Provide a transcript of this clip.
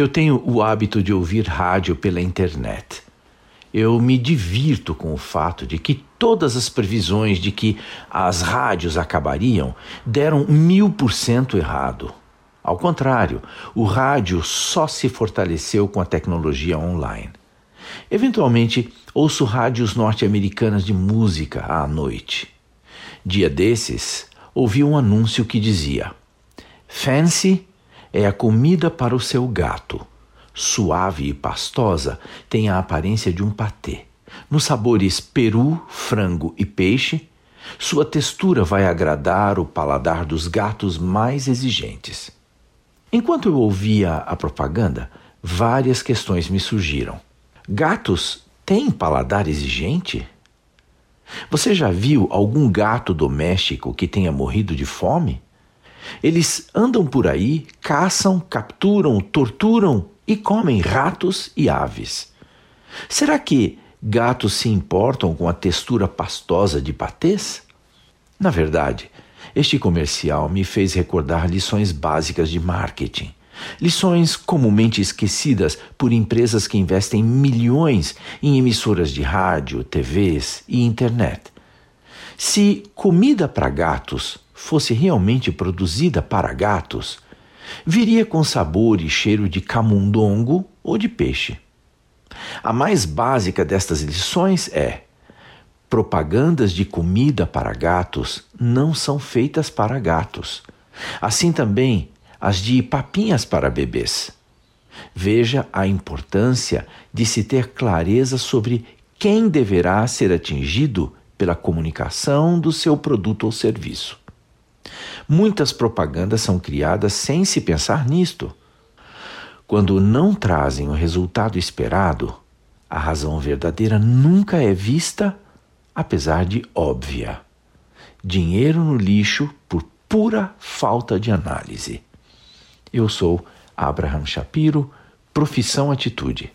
Eu tenho o hábito de ouvir rádio pela internet. Eu me divirto com o fato de que todas as previsões de que as rádios acabariam deram mil por cento errado. Ao contrário, o rádio só se fortaleceu com a tecnologia online. Eventualmente, ouço rádios norte-americanas de música à noite. Dia desses, ouvi um anúncio que dizia: Fancy é a comida para o seu gato. Suave e pastosa, tem a aparência de um patê. Nos sabores peru, frango e peixe, sua textura vai agradar o paladar dos gatos mais exigentes. Enquanto eu ouvia a propaganda, várias questões me surgiram. Gatos têm paladar exigente? Você já viu algum gato doméstico que tenha morrido de fome? Eles andam por aí, caçam, capturam, torturam e comem ratos e aves. Será que gatos se importam com a textura pastosa de patês? Na verdade, este comercial me fez recordar lições básicas de marketing. Lições comumente esquecidas por empresas que investem milhões em emissoras de rádio, TVs e internet. Se comida para gatos fosse realmente produzida para gatos, viria com sabor e cheiro de camundongo ou de peixe. A mais básica destas lições é: propagandas de comida para gatos não são feitas para gatos. Assim também as de papinhas para bebês. Veja a importância de se ter clareza sobre quem deverá ser atingido pela comunicação do seu produto ou serviço. Muitas propagandas são criadas sem se pensar nisto. Quando não trazem o resultado esperado, a razão verdadeira nunca é vista, apesar de óbvia. Dinheiro no lixo por pura falta de análise. Eu sou Abraham Shapiro, profissão atitude.